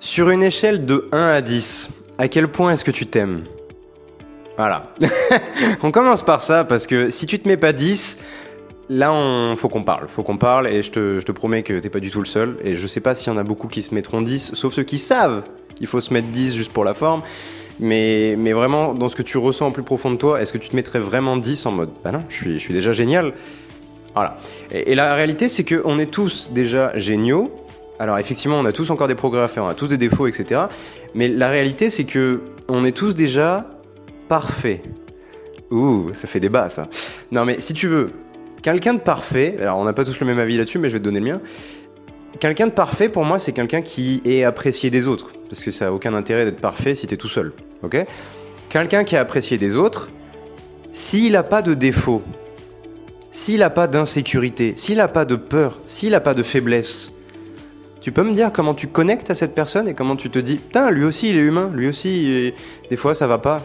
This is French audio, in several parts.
Sur une échelle de 1 à 10, à quel point est-ce que tu t'aimes? Voilà. on commence par ça parce que si tu te mets pas 10, là, on faut qu'on parle. Faut qu'on parle et je te, je te promets que t'es pas du tout le seul. Et je sais pas s'il y en a beaucoup qui se mettront 10, sauf ceux qui savent qu'il faut se mettre 10 juste pour la forme. Mais, mais vraiment, dans ce que tu ressens au plus profond de toi, est-ce que tu te mettrais vraiment 10 en mode Bah non, je suis, je suis déjà génial? Voilà. Et, et la réalité, c'est qu'on est tous déjà géniaux. Alors effectivement, on a tous encore des progrès à faire, on a tous des défauts, etc. Mais la réalité, c'est que on est tous déjà parfaits. Ouh, ça fait débat ça. Non mais si tu veux, quelqu'un de parfait, alors on n'a pas tous le même avis là-dessus, mais je vais te donner le mien. Quelqu'un de parfait, pour moi, c'est quelqu'un qui est apprécié des autres. Parce que ça n'a aucun intérêt d'être parfait si t'es tout seul. Ok? Quelqu'un qui est apprécié des autres, s'il n'a pas de défaut, s'il n'a pas d'insécurité, s'il n'a pas de peur, s'il n'a pas de faiblesse, tu peux me dire comment tu connectes à cette personne et comment tu te dis, putain, lui aussi il est humain, lui aussi, des fois ça va pas.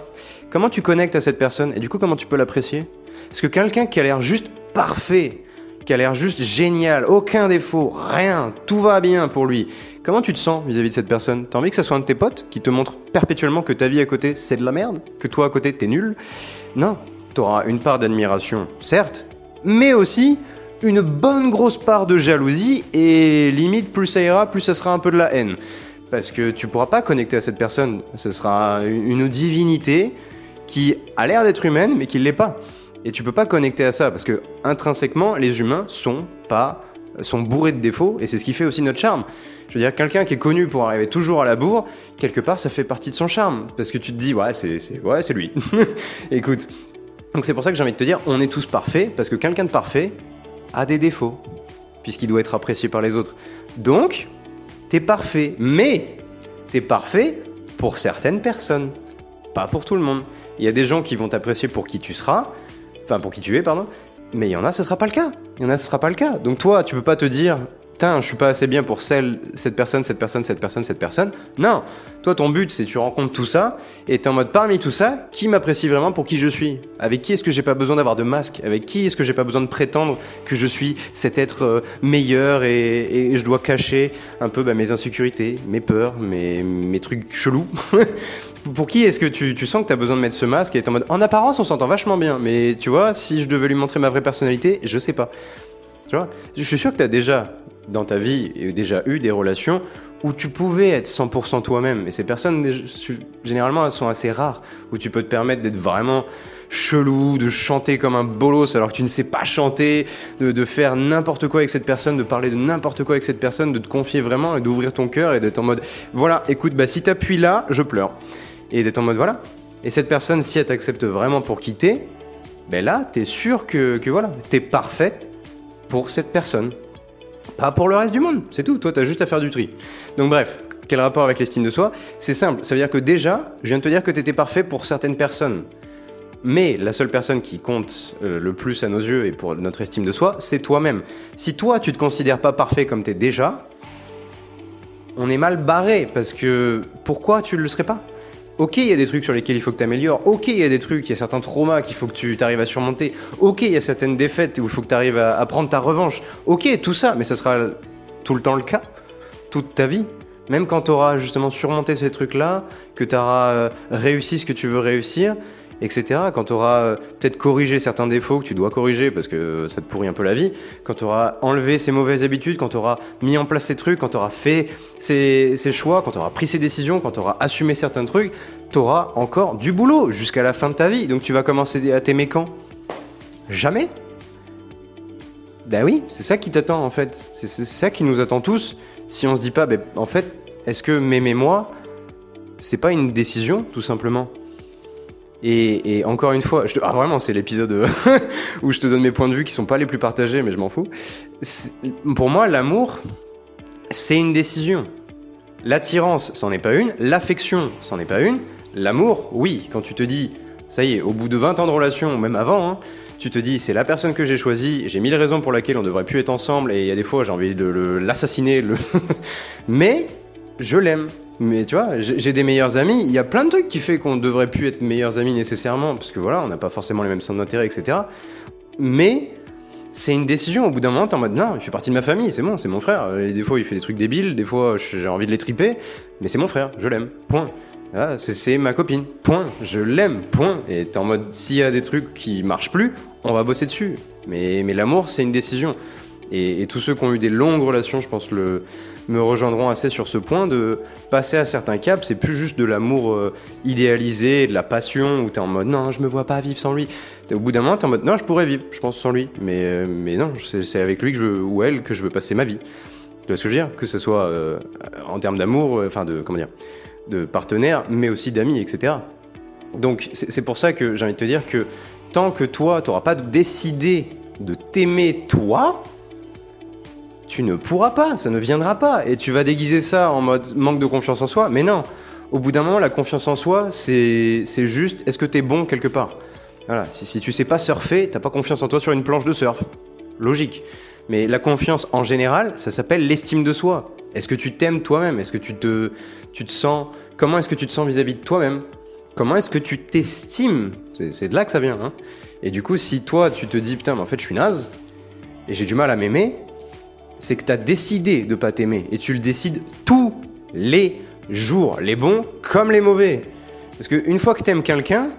Comment tu connectes à cette personne et du coup comment tu peux l'apprécier? Parce que quelqu'un qui a l'air juste parfait, qui a l'air juste génial, aucun défaut, rien, tout va bien pour lui. Comment tu te sens vis-à-vis de cette personne? T'as envie que ça soit un de tes potes qui te montre perpétuellement que ta vie à côté c'est de la merde? Que toi à côté t'es nul? Non, t'auras une part d'admiration, certes, mais aussi une bonne grosse part de jalousie et limite plus ça ira, plus ça sera un peu de la haine. Parce que tu pourras pas connecter à cette personne. Ce sera une divinité qui a l'air d'être humaine mais qui l'est pas. Et tu peux pas connecter à ça parce que intrinsèquement les humains sont pas sont bourrés de défauts et c'est ce qui fait aussi notre charme. Je veux dire quelqu'un qui est connu pour arriver toujours à la bourre, quelque part ça fait partie de son charme parce que tu te dis ouais c'est ouais c'est lui. Écoute, donc c'est pour ça que j'ai envie de te dire on est tous parfaits parce que quelqu'un de parfait a des défauts puisqu'il doit être apprécié par les autres. Donc t'es parfait, mais t'es parfait pour certaines personnes, pas pour tout le monde. Il y a des gens qui vont t'apprécier pour qui tu seras, enfin pour qui tu es, pardon, mais il y en a, ce sera pas le cas. Il y en a, ce sera pas le cas. Donc toi, tu peux pas te dire, putain, je suis pas assez bien pour celle, cette personne, cette personne, cette personne, cette personne. Non, toi, ton but, c'est tu rencontres tout ça et t'es en mode parmi tout ça, qui m'apprécie vraiment pour qui je suis? Avec qui est-ce que j'ai pas besoin d'avoir de masque? Avec qui est-ce que j'ai pas besoin de prétendre que je suis cet être euh, meilleur et, je dois cacher un peu bah, mes insécurités, mes peurs, mes, mes trucs chelous? Pour qui est-ce que tu, tu sens que tu as besoin de mettre ce masque et t'es en mode en apparence on s'entend vachement bien, mais tu vois, si je devais lui montrer ma vraie personnalité, je sais pas. Tu vois? Je suis sûr que tu as déjà dans ta vie et déjà eu des relations où tu pouvais être 100% toi-même. Et ces personnes, généralement, elles sont assez rares, où tu peux te permettre d'être vraiment chelou, de chanter comme un bolos alors que tu ne sais pas chanter, de, de faire n'importe quoi avec cette personne, de parler de n'importe quoi avec cette personne, de te confier vraiment et d'ouvrir ton cœur et d'être en mode, voilà, écoute, bah si t'appuies là, je pleure. Et d'être en mode, voilà. Et cette personne, si elle t'accepte vraiment pour quitter, ben là, t'es sûr que, que voilà, t'es parfaite pour cette personne. Pas pour le reste du monde, c'est tout. Toi, t'as juste à faire du tri. Donc bref, quel rapport avec l'estime de soi? C'est simple, ça veut dire que déjà, je viens de te dire que t'étais parfait pour certaines personnes. Mais la seule personne qui compte euh, le plus à nos yeux et pour notre estime de soi, c'est toi-même. Si toi, tu te considères pas parfait comme t'es déjà, on est mal barré parce que pourquoi tu le serais pas? Ok, il y a des trucs sur lesquels il faut que tu améliores. Ok, il y a des trucs, il y a certains traumas qu'il faut que tu arrives à surmonter. Ok, il y a certaines défaites où il faut que tu arrives à, prendre ta revanche. Ok, tout ça, mais ça sera tout le temps le cas, toute ta vie. Même quand tu auras justement surmonté ces trucs-là, que tu auras réussi ce que tu veux réussir, etc. Quand tu auras peut-être corrigé certains défauts que tu dois corriger parce que ça te pourrit un peu la vie, quand tu auras enlevé ces mauvaises habitudes, quand tu auras mis en place ces trucs, quand tu auras fait ces, choix, quand tu auras pris ces décisions, quand tu auras assumé certains trucs, tu auras encore du boulot jusqu'à la fin de ta vie. Donc tu vas commencer à t'aimer quand? Jamais Ben oui, c'est ça qui t'attend en fait. C'est ça qui nous attend tous. Si on se dit pas, ben, en fait, est-ce que m'aimer moi, c'est pas une décision tout simplement? Et, encore une fois, je te- ah, vraiment, c'est l'épisode euh, où je te donne mes points de vue qui sont pas les plus partagés, mais je m'en fous. Pour moi, l'amour, c'est une décision. L'attirance, c'en est pas une. L'affection, c'en est pas une. L'amour, oui. Quand tu te dis, ça y est, au bout de 20 ans de relation, même avant, hein, tu te dis, c'est la personne que j'ai choisie, j'ai mille raisons pour lesquelles on devrait plus être ensemble, et il y a des fois, j'ai envie de l'assassiner, mais je l'aime. Mais tu vois, j'ai des meilleurs amis. Il y a plein de trucs qui fait qu'on devrait plus être meilleurs amis nécessairement, parce que voilà, on n'a pas forcément les mêmes centres d'intérêt, etc. Mais c'est une décision. Au bout d'un moment, t'es en mode non, il fait partie de ma famille, c'est bon, c'est mon frère. Et des fois, il fait des trucs débiles, des fois, j'ai envie de les triper, mais c'est mon frère, je l'aime. Point. Ah, c'est ma copine. Point. Je l'aime. Point. Et t'es en mode, s'il y a des trucs qui marchent plus, on va bosser dessus. Mais, mais l'amour, c'est une décision. Et, tous ceux qui ont eu des longues relations, je pense, le, me rejoindront assez sur ce point de passer à certains caps. C'est plus juste de l'amour euh, idéalisé, de la passion, où t'es en mode non, je me vois pas vivre sans lui. Au bout d'un moment, t'es en mode non, je pourrais vivre, je pense, sans lui. Mais, euh, mais non, c'est avec lui que je veux, ou elle que je veux passer ma vie. Tu vois ce que je veux dire? Que ce soit euh, en termes d'amour, enfin de. Comment dire de partenaires, mais aussi d'amis, etc. Donc c'est pour ça que j'ai envie de te dire que tant que toi, tu n'auras pas décidé de t'aimer toi, tu ne pourras pas, ça ne viendra pas. Et tu vas déguiser ça en mode manque de confiance en soi, mais non. Au bout d'un moment, la confiance en soi, c'est juste est-ce que tu es bon quelque part? Voilà, si, si tu sais pas surfer, t'as pas confiance en toi sur une planche de surf. Logique. Mais la confiance en général, ça s'appelle l'estime de soi. Est-ce que tu t'aimes toi-même? Est-ce que tu te, tu te sens. Comment est-ce que tu te sens vis-à-vis de toi-même? Comment est-ce que tu t'estimes? C'est de là que ça vient. Hein et du coup, si toi, tu te dis, putain, mais en fait, je suis naze, et j'ai du mal à m'aimer, c'est que tu as décidé de pas t'aimer. Et tu le décides tous les jours, les bons comme les mauvais. Parce qu'une fois que tu aimes quelqu'un,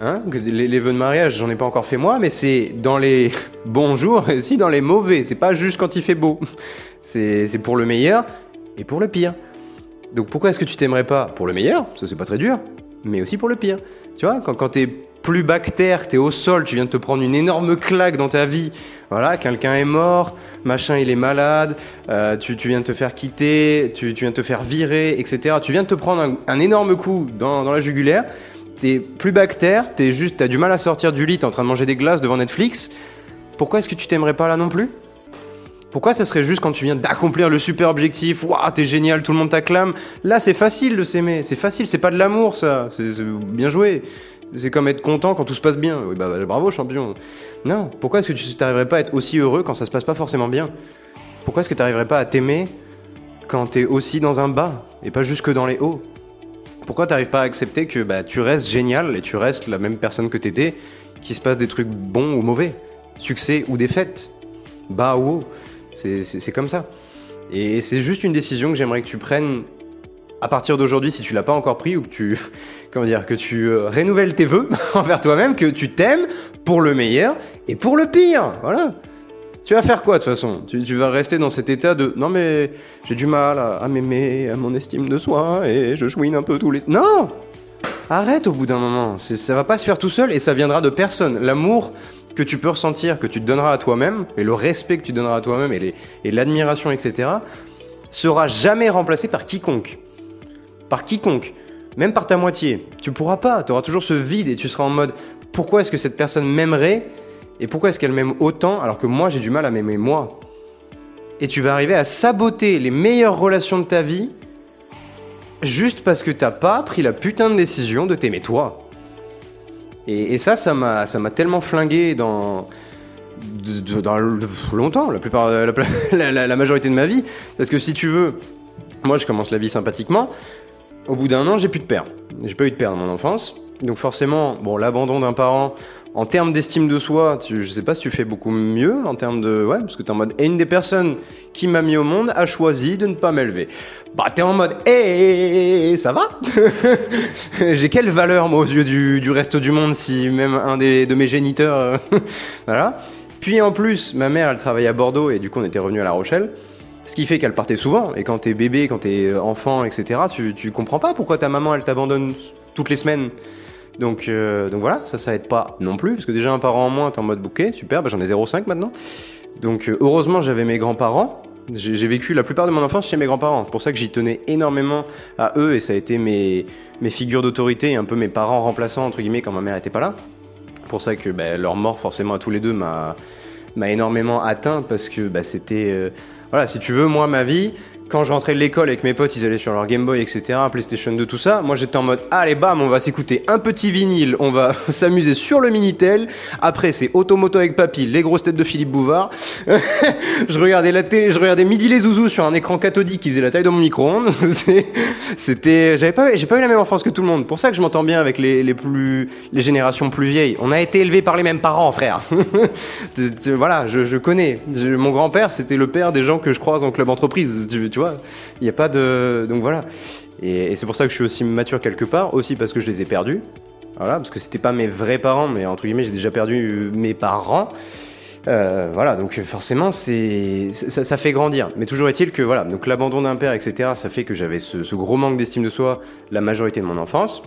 hein, les, vœux de mariage, j'en ai pas encore fait moi, mais c'est dans les bons jours et aussi dans les mauvais. C'est pas juste quand il fait beau. C'est pour le meilleur et pour le pire. Donc pourquoi est-ce que tu t'aimerais pas pour le meilleur? Ça c'est pas très dur, mais aussi pour le pire. Tu vois, quand, quand t'es plus bactère, t'es au sol, tu viens de te prendre une énorme claque dans ta vie. Voilà, quelqu'un est mort, machin il est malade, euh, tu, viens de te faire quitter, tu, viens de te faire virer, etc. Tu viens de te prendre un, énorme coup dans, dans la jugulaire. T'es plus bactère, t'es juste, t'as du mal à sortir du lit, t'es en train de manger des glaces devant Netflix. Pourquoi est-ce que tu t'aimerais pas là non plus? Pourquoi ça serait juste quand tu viens d'accomplir le super objectif, waouh, t'es génial, tout le monde t'acclame? Là, c'est facile de s'aimer, c'est facile, c'est pas de l'amour ça, c'est bien joué. C'est comme être content quand tout se passe bien. Oui, bah, bravo, champion. Non, pourquoi est-ce que tu t'arriverais pas à être aussi heureux quand ça se passe pas forcément bien? Pourquoi est-ce que tu n'arriverais pas à t'aimer quand t'es aussi dans un bas et pas juste que dans les hauts? Pourquoi t'arrives pas à accepter que bah, tu restes génial et tu restes la même personne que t'étais, qu'il se passe des trucs bons ou mauvais, succès ou défaite, bas ou haut? C'est comme ça. Et c'est juste une décision que j'aimerais que tu prennes à partir d'aujourd'hui, si tu l'as pas encore pris, ou que tu, comment dire, que tu euh, renouvelles tes vœux envers toi-même, que tu t'aimes pour le meilleur et pour le pire. Voilà. Tu vas faire quoi de toute façon? Tu, vas rester dans cet état de non mais j'ai du mal à, m'aimer, à mon estime de soi et je chouine un peu tous les. Non Arrête au bout d'un moment. Ça va pas se faire tout seul et ça viendra de personne. L'amour, que tu peux ressentir, que tu te donneras à toi-même, et le respect que tu donneras à toi-même, et l'admiration, etc., sera jamais remplacé par quiconque. Par quiconque. Même par ta moitié. Tu pourras pas, tu auras toujours ce vide et tu seras en mode pourquoi est-ce que cette personne m'aimerait et pourquoi est-ce qu'elle m'aime autant alors que moi j'ai du mal à m'aimer moi? Et tu vas arriver à saboter les meilleures relations de ta vie juste parce que t'as pas pris la putain de décision de t'aimer toi. Et, ça, ça m'a, tellement flingué dans, dans longtemps, la plupart, la, majorité de ma vie. Parce que si tu veux, moi je commence la vie sympathiquement. Au bout d'un an, j'ai plus de père. J'ai pas eu de père dans mon enfance. Donc forcément, bon, l'abandon d'un parent, en termes d'estime de soi, tu, je sais pas si tu fais beaucoup mieux en termes de... Ouais, parce que t'es en mode... Et une des personnes qui m'a mis au monde a choisi de ne pas m'élever. Bah t'es en mode... Eh, ça va? J'ai quelle valeur, moi, aux yeux du, reste du monde, si même un des, de mes géniteurs... Euh, voilà. Puis en plus, ma mère, elle travaille à Bordeaux, et du coup, on était revenu à La Rochelle. Ce qui fait qu'elle partait souvent, et quand t'es bébé, quand t'es enfant, etc., tu, tu comprends pas pourquoi ta maman, elle t'abandonne toutes les semaines. Donc, euh, donc voilà, ça, ça aide pas non plus, parce que déjà un parent en moins, t'es en mode bouquet, super, bah, j'en ai 0,5 maintenant. Donc euh, heureusement, j'avais mes grands-parents. J'ai vécu la plupart de mon enfance chez mes grands-parents. C'est pour ça que j'y tenais énormément à eux, et ça a été mes, mes figures d'autorité, un peu mes parents remplaçants, entre guillemets, quand ma mère était pas là. pour ça que bah, leur mort, forcément, à tous les deux, m'a énormément atteint, parce que bah, c'était... Euh, voilà, si tu veux, moi, ma vie, quand je rentrais de l'école avec mes potes, ils allaient sur leur Game Boy, etc., PlayStation 2, tout ça. Moi, j'étais en mode, allez, bam, on va s'écouter un petit vinyle, on va s'amuser sur le Minitel. Après, c'est Automoto avec Papy, les grosses têtes de Philippe Bouvard. je regardais la télé, je regardais Midi les Zouzous sur un écran cathodique qui faisait la taille de mon micro-ondes. C'était, j'avais pas, j'ai pas eu la même enfance que tout le monde. Pour ça que je m'entends bien avec les, plus, les générations plus vieilles. On a été élevés par les mêmes parents, frère. voilà, je, je connais. mon grand-père, c'était le père des gens que je croise en club entreprise. Tu, tu il n'y a pas de, donc voilà. Et, c'est pour ça que je suis aussi mature quelque part, aussi parce que je les ai perdus. Voilà, parce que c'était pas mes vrais parents, mais entre guillemets, j'ai déjà perdu mes parents. Euh, voilà, donc forcément, c'est ça, ça, fait grandir. Mais toujours est-il que voilà, donc l'abandon d'un père, etc., ça fait que j'avais ce, gros manque d'estime de soi la majorité de mon enfance.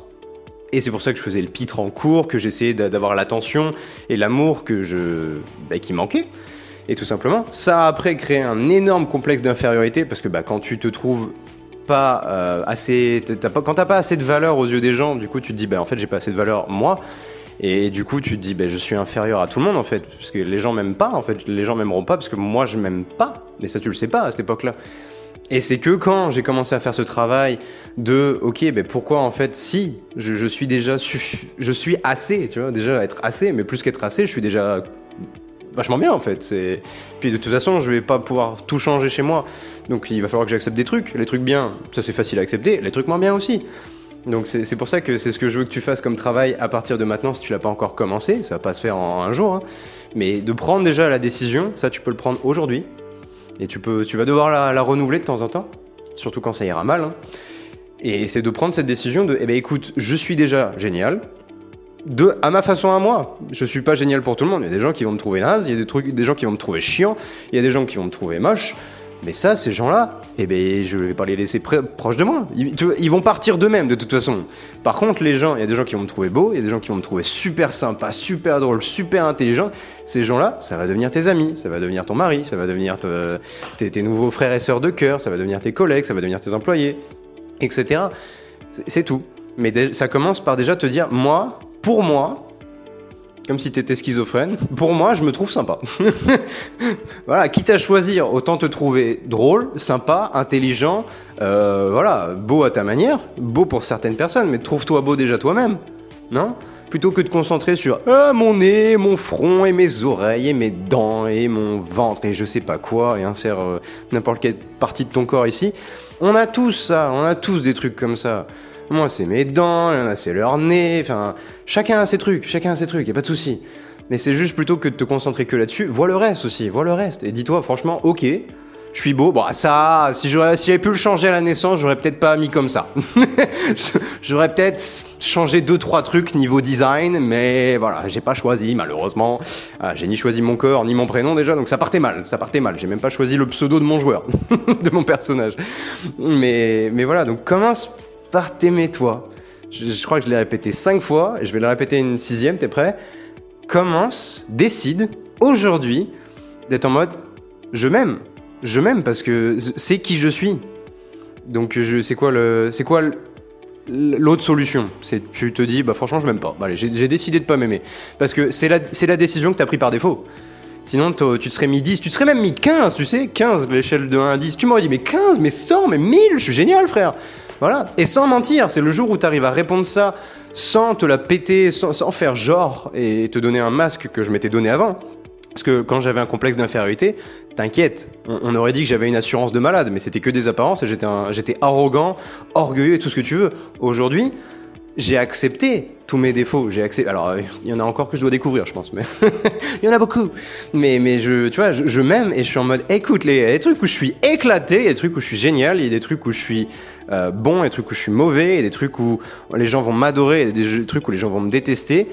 Et c'est pour ça que je faisais le pitre en cours, que j'essayais d'avoir l'attention et l'amour que je, bah, qui manquait. Et tout simplement, ça a après créé un énorme complexe d'infériorité parce que bah, quand tu te trouves pas euh, assez, quand t'as pas assez de valeur aux yeux des gens, du coup tu te dis bah en fait j'ai pas assez de valeur moi. Et du coup, tu te dis, ben, je suis inférieur à tout le monde en fait, parce que les gens m'aiment pas, en fait, les gens m'aimeront pas parce que moi je m'aime pas. Mais ça, tu le sais pas à cette époque-là. Et c'est que quand j'ai commencé à faire ce travail de, ok, ben pourquoi en fait, si je, suis déjà, je suis assez, tu vois, déjà être assez, mais plus qu'être assez, je suis déjà vachement bien en fait. C'est... Puis de toute façon, je vais pas pouvoir tout changer chez moi. Donc il va falloir que j'accepte des trucs. Les trucs bien, ça c'est facile à accepter. Les trucs moins bien aussi. Donc c'est, pour ça que c'est ce que je veux que tu fasses comme travail à partir de maintenant si tu l'as pas encore commencé. Ça va pas se faire en un jour. Hein. Mais de prendre déjà la décision, ça tu peux le prendre aujourd'hui. Et tu, peux, tu vas devoir la, renouveler de temps en temps. Surtout quand ça ira mal. Hein. Et c'est de prendre cette décision de, eh ben écoute, je suis déjà génial, de, à ma façon à moi. Je suis pas génial pour tout le monde. Il y a des gens qui vont me trouver naze, il y a des, trucs, des gens qui vont me trouver chiant, il y a des gens qui vont me trouver moche. Mais ça, ces gens-là, eh ben, je vais pas les laisser proches de moi. Ils, vont partir d'eux-mêmes, de toute façon. Par contre, les gens, il y a des gens qui vont me trouver beau, il y a des gens qui vont me trouver super sympa, super drôle, super intelligent. Ces gens-là, ça va devenir tes amis, ça va devenir ton mari, ça va devenir tes, tes, nouveaux frères et sœurs de cœur, ça va devenir tes collègues, ça va devenir tes employés, etc. C'est tout. Mais ça commence par déjà te dire, moi, pour moi, comme si t'étais schizophrène, pour moi, je me trouve sympa. voilà, quitte à choisir, autant te trouver drôle, sympa, intelligent, euh, voilà, beau à ta manière, beau pour certaines personnes, mais trouve-toi beau déjà toi-même, non? Plutôt que de concentrer sur ah, mon nez, mon front et mes oreilles et mes dents et mon ventre et je sais pas quoi et insère euh, n'importe quelle partie de ton corps ici. On a tous ça, on a tous des trucs comme ça. Moi, c'est mes dents, il y en a, c'est leur nez. Enfin, chacun a ses trucs, chacun a ses trucs, y a pas de souci. Mais c'est juste plutôt que de te concentrer que là-dessus, vois le reste aussi, vois le reste. Et dis-toi, franchement, ok, je suis beau. Bon, ça, si j'avais pu le changer à la naissance, j'aurais peut-être pas mis comme ça. j'aurais peut-être changé deux trois trucs niveau design, mais voilà, j'ai pas choisi malheureusement. Ah, j'ai ni choisi mon corps ni mon prénom déjà, donc ça partait mal. Ça partait mal. J'ai même pas choisi le pseudo de mon joueur, de mon personnage. Mais mais voilà, donc commence par t'aimer toi. Je, crois que je l'ai répété cinq fois et je vais le répéter une sixième, t'es prêt? Commence, décide aujourd'hui d'être en mode je m'aime. Je m'aime parce que c'est qui je suis. Donc c'est quoi c'est quoi l'autre solution? C'est tu te dis bah franchement je m'aime pas. Bah, j'ai décidé de pas m'aimer parce que c'est la la décision que tu as pris par défaut. Sinon, tu te serais mis 10, tu te serais même mis 15, tu sais, 15, l'échelle de 1 à 10. Tu m'aurais dit, mais 15, mais 100, mais 1000, je suis génial, frère. Voilà. Et sans mentir, c'est le jour où tu arrives à répondre ça sans te la péter, sans, faire genre et te donner un masque que je m'étais donné avant. Parce que quand j'avais un complexe d'infériorité, t'inquiète, on, aurait dit que j'avais une assurance de malade, mais c'était que des apparences et j'étais arrogant, orgueilleux et tout ce que tu veux. Aujourd'hui, j'ai accepté tous mes défauts. J'ai accepté. Alors, il y en a encore que je dois découvrir, je pense, mais il y en a beaucoup. Mais, je, tu vois, je, m'aime et je suis en mode, écoute, les, il y a des trucs où je suis éclaté, il y a des trucs où je suis génial, il y a des trucs où je suis euh, bon, il y des trucs où je suis mauvais, il y a des trucs où les gens vont m'adorer, il y a des trucs où les gens vont me détester.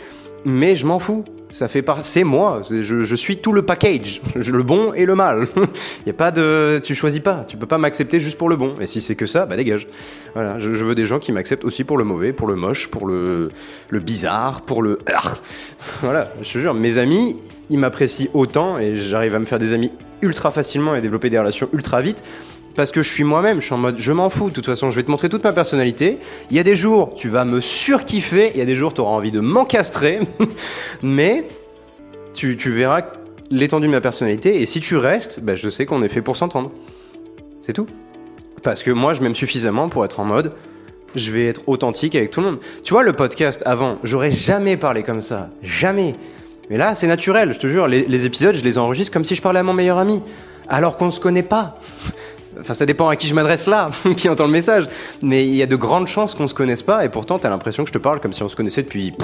Mais je m'en fous. Ça fait pas, c'est moi. Je, suis tout le package, le bon et le mal. Il y a pas de, tu choisis pas. Tu peux pas m'accepter juste pour le bon. Et si c'est que ça, bah dégage. Voilà, je, veux des gens qui m'acceptent aussi pour le mauvais, pour le moche, pour le, le bizarre, pour le. Voilà, je te jure, mes amis, ils m'apprécient autant et j'arrive à me faire des amis ultra facilement et développer des relations ultra vite parce que je suis moi-même, je suis en mode je m'en fous, de toute façon, je vais te montrer toute ma personnalité. Il y a des jours, tu vas me surkiffer, il y a des jours, tu auras envie de m'encastrer, mais tu, verras l'étendue de ma personnalité, et si tu restes, bah, je sais qu'on est fait pour s'entendre. C'est tout. Parce que moi, je m'aime suffisamment pour être en mode, je vais être authentique avec tout le monde. Tu vois, le podcast avant, j'aurais jamais parlé comme ça. Jamais. Mais là, c'est naturel, je te jure. Les, les épisodes, je les enregistre comme si je parlais à mon meilleur ami. Alors qu'on se connaît pas. Enfin, ça dépend à qui je m'adresse là, qui entend le message. Mais il y a de grandes chances qu'on se connaisse pas, et pourtant, t'as l'impression que je te parle comme si on se connaissait depuis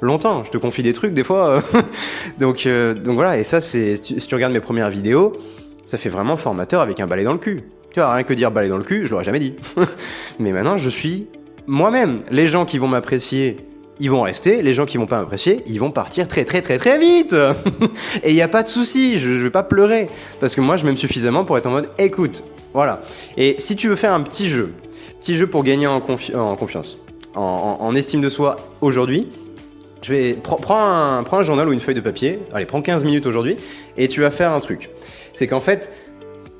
longtemps. Je te confie des trucs des fois. donc, euh, donc voilà, et ça, c'est si tu, si tu regardes mes premières vidéos, ça fait vraiment formateur avec un balai dans le cul. Tu vois, rien que dire balai dans le cul, je l'aurais jamais dit. Mais maintenant, je suis moi-même. Les gens qui vont m'apprécier, ils vont rester. Les gens qui vont pas m'apprécier, ils vont partir très très très très vite. Et il n'y a pas de souci, je, je vais pas pleurer. Parce que moi, je m'aime suffisamment pour être en mode, écoute, voilà. Et si tu veux faire un petit jeu, petit jeu pour gagner en, confi- en confiance, en, estime de soi aujourd'hui, je vais pre- prends un, prends un journal ou une feuille de papier. Allez, prends 15 minutes aujourd'hui et tu vas faire un truc. C'est qu'en fait,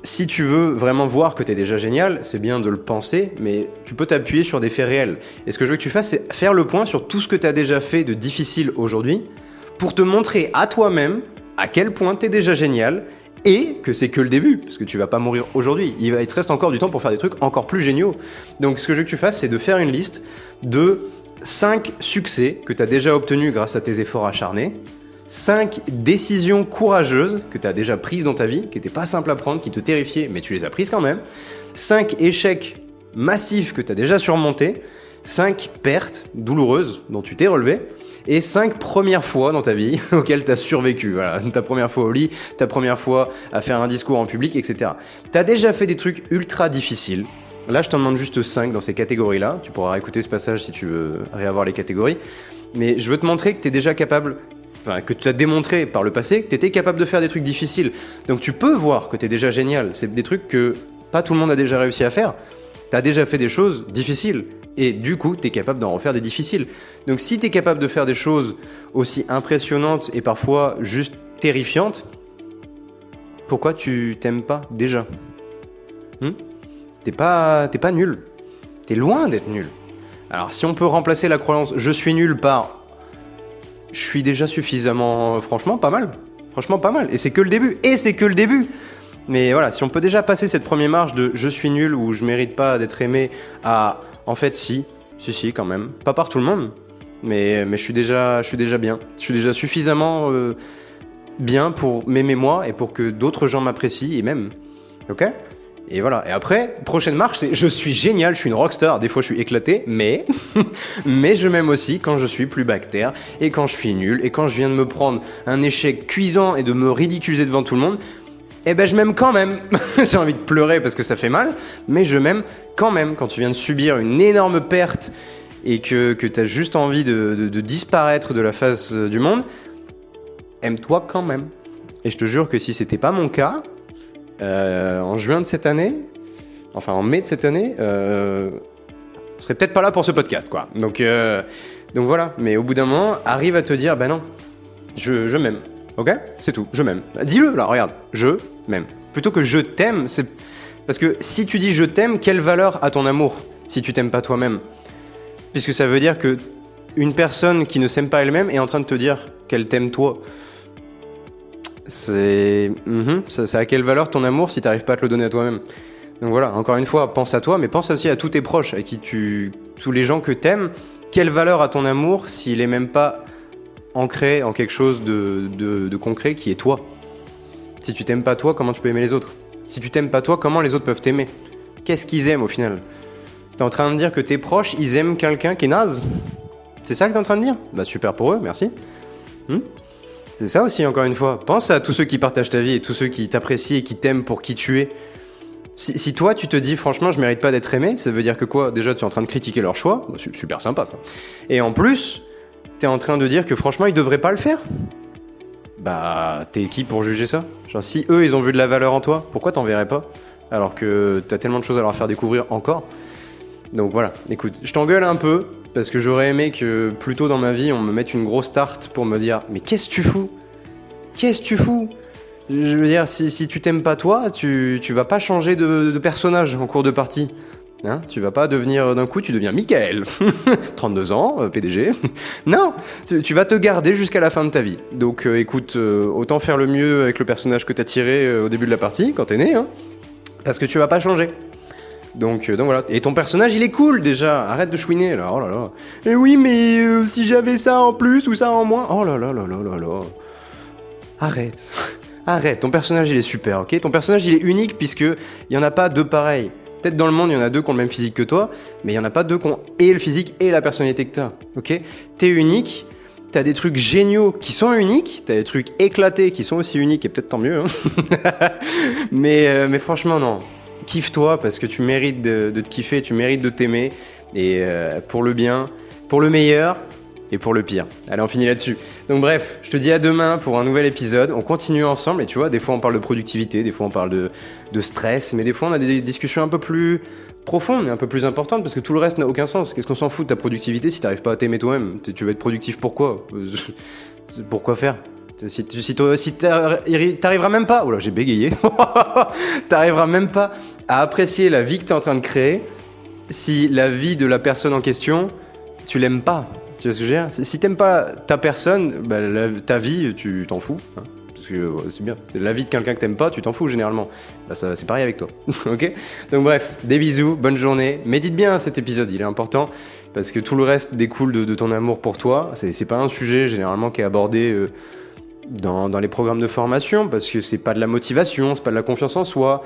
si tu veux vraiment voir que tu es déjà génial, c'est bien de le penser, mais tu peux t'appuyer sur des faits réels. Et ce que je veux que tu fasses, c'est faire le point sur tout ce que tu as déjà fait de difficile aujourd'hui pour te montrer à toi-même à quel point tu es déjà génial et que c'est que le début, parce que tu vas pas mourir aujourd'hui. Il, te reste encore du temps pour faire des trucs encore plus géniaux. Donc ce que je veux que tu fasses, c'est de faire une liste de 5 succès que tu as déjà obtenus grâce à tes efforts acharnés, 5 décisions courageuses que tu as déjà prises dans ta vie, qui n'étaient pas simples à prendre, qui te terrifiaient, mais tu les as prises quand même, 5 échecs massifs que tu as déjà surmontés, 5 pertes douloureuses dont tu t'es relevé, et 5 premières fois dans ta vie auxquelles tu as survécu. Voilà, ta première fois au lit, ta première fois à faire un discours en public, etc. Tu as déjà fait des trucs ultra difficiles. Là, je t'en demande juste 5 dans ces catégories-là. Tu pourras écouter ce passage si tu veux réavoir les catégories. Mais je veux te montrer que tu es déjà capable, enfin, que tu as démontré par le passé que tu étais capable de faire des trucs difficiles. Donc tu peux voir que tu es déjà génial. C'est des trucs que pas tout le monde a déjà réussi à faire. Tu as déjà fait des choses difficiles. Et du coup, tu es capable d'en refaire des difficiles. Donc si tu es capable de faire des choses aussi impressionnantes et parfois juste terrifiantes, pourquoi tu t'aimes pas déjà Hmm T'es pas, t'es pas nul. T'es loin d'être nul. Alors si on peut remplacer la croyance je suis nul par je suis déjà suffisamment, franchement, pas mal. Franchement, pas mal. Et c'est que le début. Et c'est que le début. Mais voilà, si on peut déjà passer cette première marche de je suis nul ou je mérite pas d'être aimé à en fait si, si si quand même, pas par tout le monde, mais mais je suis déjà je suis déjà bien, je suis déjà suffisamment euh, bien pour m'aimer moi et pour que d'autres gens m'apprécient et même, ok? Et voilà. Et après, prochaine marche, c'est je suis génial, je suis une rockstar. Des fois, je suis éclaté, mais mais je m'aime aussi quand je suis plus bactère et quand je suis nul et quand je viens de me prendre un échec cuisant et de me ridiculiser devant tout le monde eh ben je m'aime quand même. J'ai envie de pleurer parce que ça fait mal, mais je m'aime quand même. Quand tu viens de subir une énorme perte et que, que tu as juste envie de, disparaître de la face euh, du monde, aime-toi quand même. Et je te jure que si c'était pas mon cas, euh, en juin de cette année, enfin en mai de cette année, euh, on serait peut-être pas là pour ce podcast, quoi. Donc, euh, donc voilà. Mais au bout d'un moment, arrive à te dire, bah non, je m'aime. Ok C'est tout, je m'aime. Dis-le là, regarde, je m'aime. Plutôt que je t'aime, c'est. Parce que si tu dis je t'aime, quelle valeur a ton amour si tu t'aimes pas toi-même? Puisque ça veut dire que une personne qui ne s'aime pas elle-même est en train de te dire qu'elle t'aime toi. C'est. Ça, ça a quelle valeur ton amour si t'arrives pas à te le donner à toi-même? Donc voilà, encore une fois, pense à toi, mais pense aussi à tous tes proches, à qui tu. tous les gens que t'aimes. Quelle valeur a ton amour s'il est même pas ancré en quelque chose de, concret qui est toi Si tu t'aimes pas toi, comment tu peux aimer les autres? Si tu t'aimes pas toi, comment les autres peuvent t'aimer? Qu'est-ce qu'ils aiment au final? T'es en train de dire que tes proches, ils aiment quelqu'un qui est naze? C'est ça que t'es en train de dire? Bah super pour eux, merci. Hmm? C'est ça aussi, encore une fois. Pense à tous ceux qui partagent ta vie et tous ceux qui t'apprécient et qui t'aiment pour qui tu es. Si, si toi, tu te dis, franchement, je mérite pas d'être aimé, ça veut dire que quoi? Déjà, tu es en train de critiquer leur choix. Bah, su- super sympa, ça. Et en plus, tu es en train de dire que franchement, ils devraient pas le faire? Bah, t'es qui pour juger ça? Genre, si eux, ils ont vu de la valeur en toi, pourquoi t'en verrais pas? Alors que t'as tellement de choses à leur faire découvrir encore. Donc voilà, écoute, je t'engueule un peu, parce que j'aurais aimé que plus tôt dans ma vie, on me mette une grosse tarte pour me dire Mais qu'est-ce que tu fous? Qu'est-ce que tu fous? Je veux dire, si, tu t'aimes pas toi, tu, vas pas changer de personnage en cours de partie. Hein tu vas pas devenir d'un coup, tu deviens Michael, 32 ans, euh, PDG. non, tu, vas te garder jusqu'à la fin de ta vie. Donc euh, écoute, euh, autant faire le mieux avec le personnage que t'as tiré euh, au début de la partie, quand t'es né, hein, parce que tu vas pas changer. Donc, euh, donc voilà. Et ton personnage, il est cool déjà. Arrête de chouiner là. Oh là là. Et oui, mais euh, si j'avais ça en plus ou ça en moins. Oh là là là là là là. Arrête. Arrête. Ton personnage, il est super, ok? Ton personnage, il est unique puisque il y en a pas deux pareils. Peut-être dans le monde, il y en a deux qui ont le même physique que toi, mais il y en a pas deux qui ont et le physique et la personnalité que t'as, ok? T'es unique. T'as des trucs géniaux qui sont uniques, t'as des trucs éclatés qui sont aussi uniques, et peut-être tant mieux. Hein mais, euh, mais franchement, non kiffe-toi parce que tu mérites de, te kiffer, tu mérites de t'aimer. Et euh, pour le bien, pour le meilleur et pour le pire. Allez, on finit là-dessus. Donc bref, je te dis à demain pour un nouvel épisode. On continue ensemble et tu vois, des fois on parle de productivité, des fois on parle de, stress, mais des fois on a des discussions un peu plus profondes et un peu plus importantes parce que tout le reste n'a aucun sens. Qu'est-ce qu'on s'en fout de ta productivité si t'arrives pas à t'aimer toi-même? Tu veux être productif pourquoi? Pourquoi faire? Si t'arriveras même pas, oh là j'ai bégayé, t'arriveras même pas à apprécier la vie que t'es en train de créer si la vie de la personne en question, tu l'aimes pas. Tu vois Si t'aimes pas ta personne, bah, ta vie, tu t'en fous. Hein. parce que c'est bien. C'est la vie de quelqu'un que t'aimes pas, tu t'en fous généralement. Bah, c'est pareil avec toi. Donc bref, des bisous, bonne journée. Médite bien cet épisode, il est important parce que tout le reste découle de, ton amour pour toi. C'est, pas un sujet généralement qui est abordé. Euh, dans, les programmes de formation, parce que c'est pas de la motivation, c'est pas de la confiance en soi,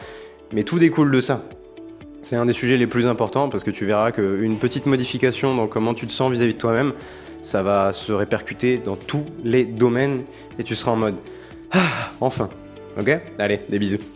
mais tout découle de ça. C'est un des sujets les plus importants parce que tu verras qu'une petite modification dans comment tu te sens vis-à-vis de toi-même, ça va se répercuter dans tous les domaines et tu seras en mode Ah, enfin. Ok? Allez, des bisous.